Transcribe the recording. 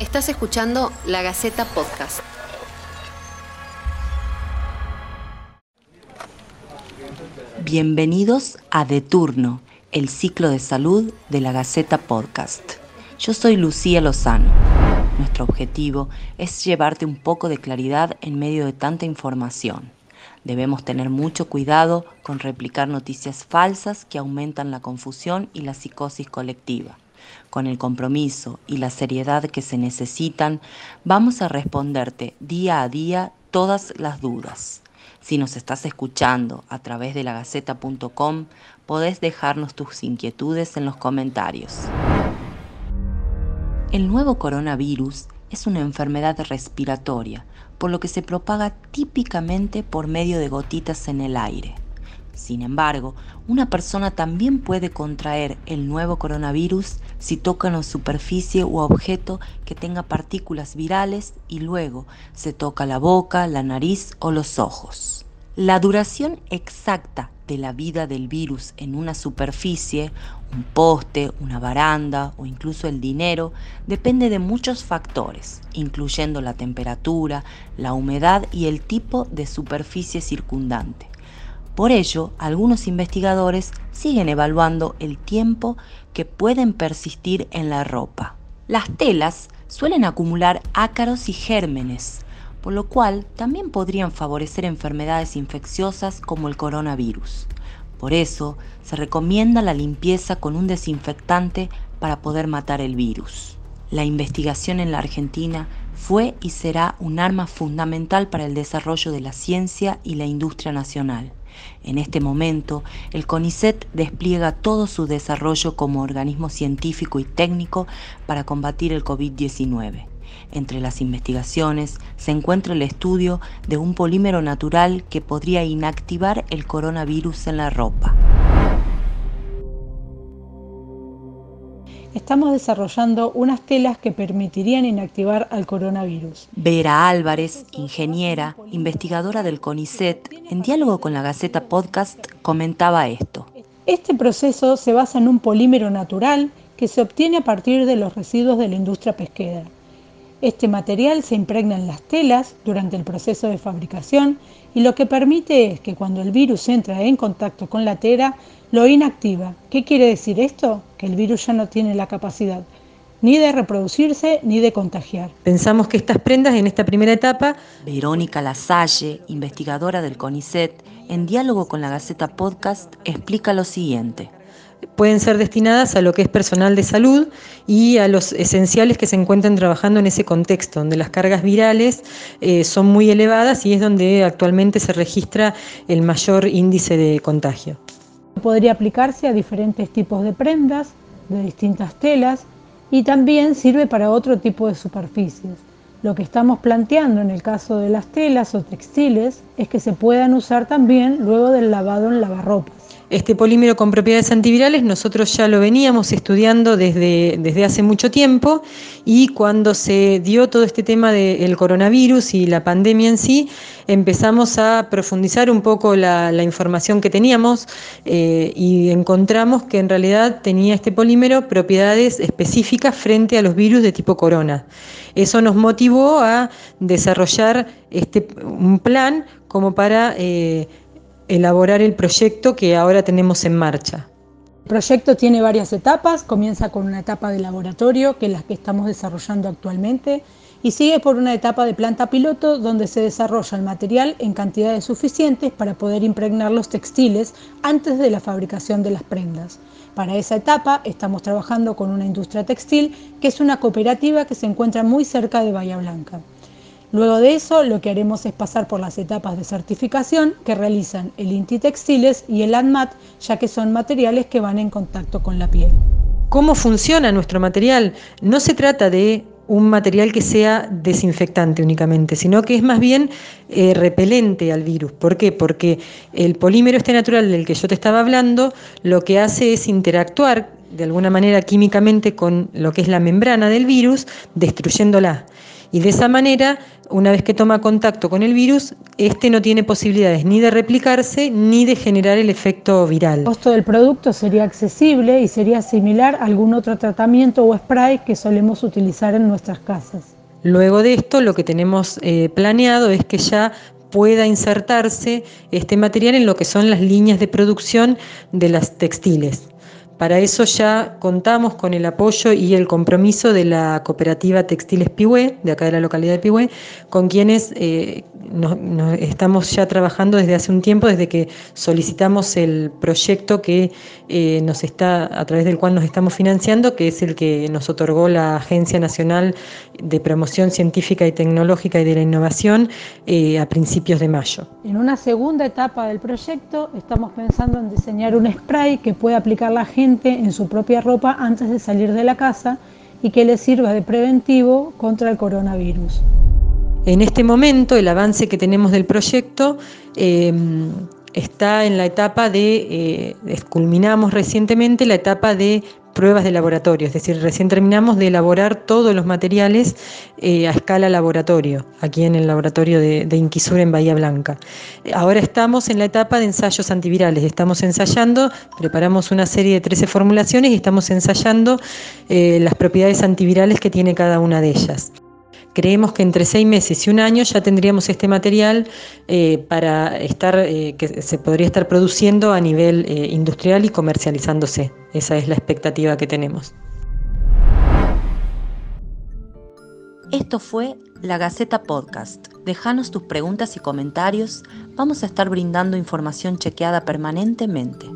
Estás escuchando La Gaceta Podcast. Bienvenidos a De Turno, el ciclo de salud de la Gaceta Podcast. Yo soy Lucía Lozano. Nuestro objetivo es llevarte un poco de claridad en medio de tanta información. Debemos tener mucho cuidado con replicar noticias falsas que aumentan la confusión y la psicosis colectiva. Con el compromiso y la seriedad que se necesitan, vamos a responderte día a día todas las dudas. Si nos estás escuchando a través de lagaceta.com, podés dejarnos tus inquietudes en los comentarios. El nuevo coronavirus es una enfermedad respiratoria, por lo que se propaga típicamente por medio de gotitas en el aire. Sin embargo, una persona también puede contraer el nuevo coronavirus si toca una superficie u objeto que tenga partículas virales y luego se toca la boca, la nariz o los ojos. La duración exacta de la vida del virus en una superficie, un poste, una baranda o incluso el dinero, depende de muchos factores, incluyendo la temperatura, la humedad y el tipo de superficie circundante. Por ello, algunos investigadores siguen evaluando el tiempo que pueden persistir en la ropa. Las telas suelen acumular ácaros y gérmenes, por lo cual también podrían favorecer enfermedades infecciosas como el coronavirus. Por eso, se recomienda la limpieza con un desinfectante para poder matar el virus. La investigación en la Argentina fue y será un arma fundamental para el desarrollo de la ciencia y la industria nacional. En este momento, el CONICET despliega todo su desarrollo como organismo científico y técnico para combatir el COVID-19. Entre las investigaciones se encuentra el estudio de un polímero natural que podría inactivar el coronavirus en la ropa. Estamos desarrollando unas telas que permitirían inactivar al coronavirus. Vera Álvarez, ingeniera, investigadora del CONICET, en diálogo con la Gaceta Podcast, comentaba esto. Este proceso se basa en un polímero natural que se obtiene a partir de los residuos de la industria pesquera. Este material se impregna en las telas durante el proceso de fabricación y lo que permite es que cuando el virus entra en contacto con la tela, lo inactiva. ¿Qué quiere decir esto? Que el virus ya no tiene la capacidad ni de reproducirse ni de contagiar. Pensamos que estas prendas en esta primera etapa... Verónica Lasalle, investigadora del CONICET, en diálogo con la Gaceta Podcast, explica lo siguiente pueden ser destinadas a lo que es personal de salud y a los esenciales que se encuentran trabajando en ese contexto, donde las cargas virales eh, son muy elevadas y es donde actualmente se registra el mayor índice de contagio. Podría aplicarse a diferentes tipos de prendas, de distintas telas, y también sirve para otro tipo de superficies. Lo que estamos planteando en el caso de las telas o textiles es que se puedan usar también luego del lavado en lavarropas. Este polímero con propiedades antivirales nosotros ya lo veníamos estudiando desde, desde hace mucho tiempo y cuando se dio todo este tema del coronavirus y la pandemia en sí, empezamos a profundizar un poco la, información que teníamos eh, y encontramos que en realidad tenía este polímero propiedades específicas frente a los virus de tipo corona. Eso nos motivó a desarrollar este, un plan como para... Eh, elaborar el proyecto que ahora tenemos en marcha. El proyecto tiene varias etapas, comienza con una etapa de laboratorio, que es la que estamos desarrollando actualmente, y sigue por una etapa de planta piloto donde se desarrolla el material en cantidades suficientes para poder impregnar los textiles antes de la fabricación de las prendas. Para esa etapa estamos trabajando con una industria textil que es una cooperativa que se encuentra muy cerca de Bahía Blanca. Luego de eso, lo que haremos es pasar por las etapas de certificación que realizan el INTI Textiles y el ANMAT, ya que son materiales que van en contacto con la piel. ¿Cómo funciona nuestro material? No se trata de un material que sea desinfectante únicamente, sino que es más bien eh, repelente al virus. ¿Por qué? Porque el polímero este natural del que yo te estaba hablando lo que hace es interactuar de alguna manera químicamente con lo que es la membrana del virus, destruyéndola y de esa manera una vez que toma contacto con el virus, este no tiene posibilidades ni de replicarse ni de generar el efecto viral. El costo del producto sería accesible y sería similar a algún otro tratamiento o spray que solemos utilizar en nuestras casas. Luego de esto, lo que tenemos eh, planeado es que ya pueda insertarse este material en lo que son las líneas de producción de las textiles. Para eso ya contamos con el apoyo y el compromiso de la cooperativa Textiles Pihué, de acá de la localidad de Pihué, con quienes eh, estamos ya trabajando desde hace un tiempo, desde que solicitamos el proyecto que eh, nos está, a través del cual nos estamos financiando, que es el que nos otorgó la Agencia Nacional de Promoción Científica y Tecnológica y de la Innovación eh, a principios de mayo. En una segunda etapa del proyecto estamos pensando en diseñar un spray que pueda aplicar la gente en su propia ropa antes de salir de la casa y que le sirva de preventivo contra el coronavirus. En este momento el avance que tenemos del proyecto eh, está en la etapa de, eh, culminamos recientemente la etapa de pruebas de laboratorio, es decir, recién terminamos de elaborar todos los materiales eh, a escala laboratorio, aquí en el laboratorio de, de, en Bahía Blanca. Ahora estamos en la etapa de ensayos antivirales, estamos ensayando, preparamos una serie de 13 formulaciones y estamos ensayando eh, las propiedades antivirales que tiene cada una de ellas. Creemos que entre seis meses y un año ya tendríamos este material eh, para estar, eh, que se podría estar produciendo a nivel eh, industrial y comercializándose. Esa es la expectativa que tenemos. Esto fue la Gaceta Podcast. Déjanos tus preguntas y comentarios. Vamos a estar brindando información chequeada permanentemente.